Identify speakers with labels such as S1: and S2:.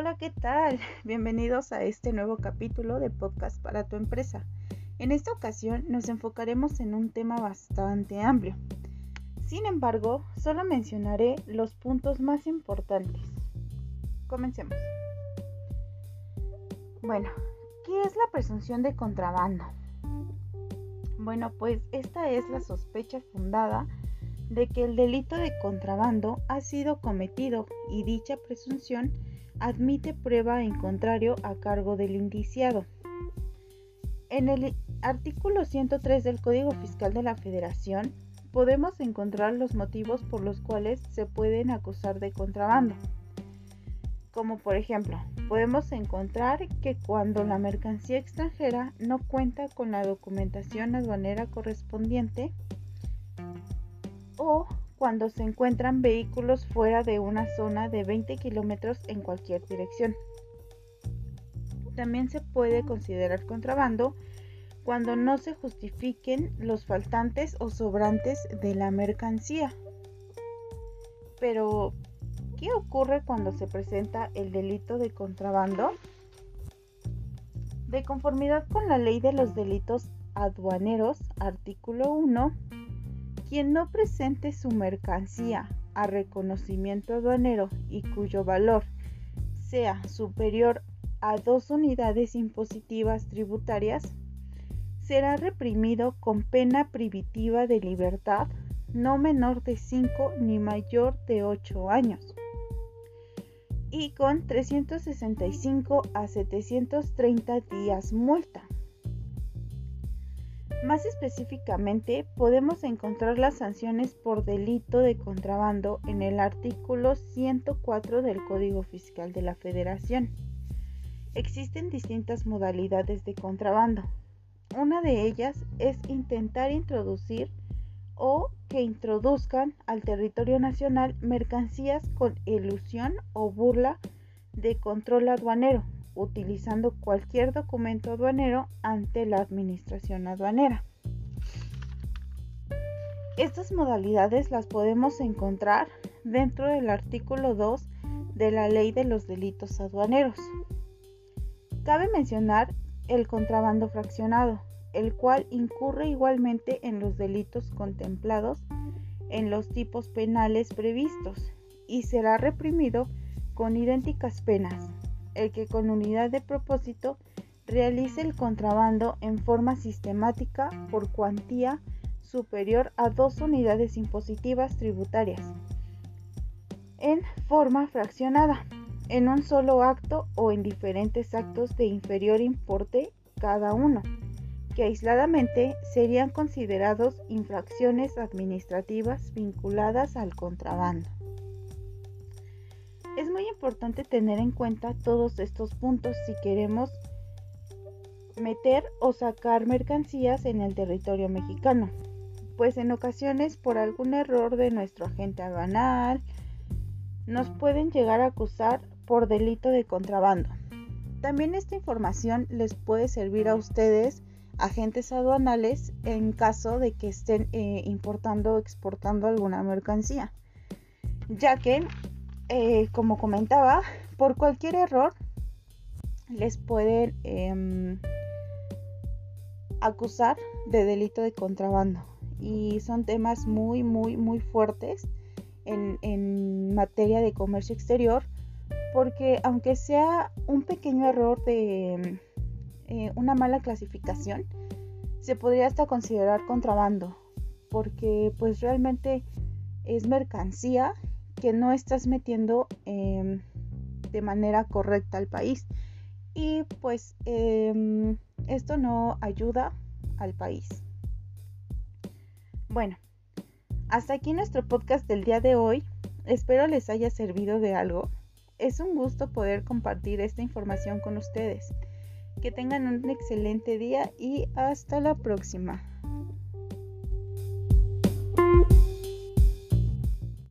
S1: Hola, ¿qué tal? Bienvenidos a este nuevo capítulo de Podcast para tu empresa. En esta ocasión nos enfocaremos en un tema bastante amplio. Sin embargo, solo mencionaré los puntos más importantes. Comencemos. Bueno, ¿qué es la presunción de contrabando? Bueno, pues esta es la sospecha fundada de que el delito de contrabando ha sido cometido y dicha presunción admite prueba en contrario a cargo del indiciado. En el artículo 103 del Código Fiscal de la Federación podemos encontrar los motivos por los cuales se pueden acusar de contrabando. Como por ejemplo, podemos encontrar que cuando la mercancía extranjera no cuenta con la documentación aduanera correspondiente o cuando se encuentran vehículos fuera de una zona de 20 kilómetros en cualquier dirección. También se puede considerar contrabando cuando no se justifiquen los faltantes o sobrantes de la mercancía. Pero, ¿qué ocurre cuando se presenta el delito de contrabando? De conformidad con la ley de los delitos aduaneros, artículo 1, quien no presente su mercancía a reconocimiento aduanero y cuyo valor sea superior a dos unidades impositivas tributarias, será reprimido con pena privativa de libertad no menor de 5 ni mayor de 8 años y con 365 a 730 días multa. Más específicamente, podemos encontrar las sanciones por delito de contrabando en el artículo 104 del Código Fiscal de la Federación. Existen distintas modalidades de contrabando. Una de ellas es intentar introducir o que introduzcan al territorio nacional mercancías con ilusión o burla de control aduanero, utilizando cualquier documento aduanero ante la administración aduanera. Estas modalidades las podemos encontrar dentro del artículo 2 de la Ley de los Delitos Aduaneros. Cabe mencionar el contrabando fraccionado, el cual incurre igualmente en los delitos contemplados en los tipos penales previstos y será reprimido con idénticas penas, el que con unidad de propósito realice el contrabando en forma sistemática por cuantía superior a dos unidades impositivas tributarias en forma fraccionada, en un solo acto o en diferentes actos de inferior importe cada uno, que aisladamente serían considerados infracciones administrativas vinculadas al contrabando. Es muy importante tener en cuenta todos estos puntos si queremos meter o sacar mercancías en el territorio mexicano, pues en ocasiones por algún error de nuestro agente aduanal nos pueden llegar a acusar por delito de contrabando. También esta información les puede servir a ustedes, agentes aduanales, en caso de que estén eh, importando o exportando alguna mercancía, ya que eh, como comentaba, por cualquier error les pueden em, acusar de delito de contrabando. Y son temas muy, muy, muy fuertes en, materia de comercio exterior, porque aunque sea un pequeño error de em, eh, una mala clasificación, se podría hasta considerar contrabando, porque pues realmente es mercancía que no estás metiendo em, de manera correcta al país. Y pues em, esto no ayuda al país. Bueno, hasta aquí nuestro podcast del día de hoy. Espero les haya servido de algo. Es un gusto poder compartir esta información con ustedes. Que tengan un excelente día y hasta la próxima.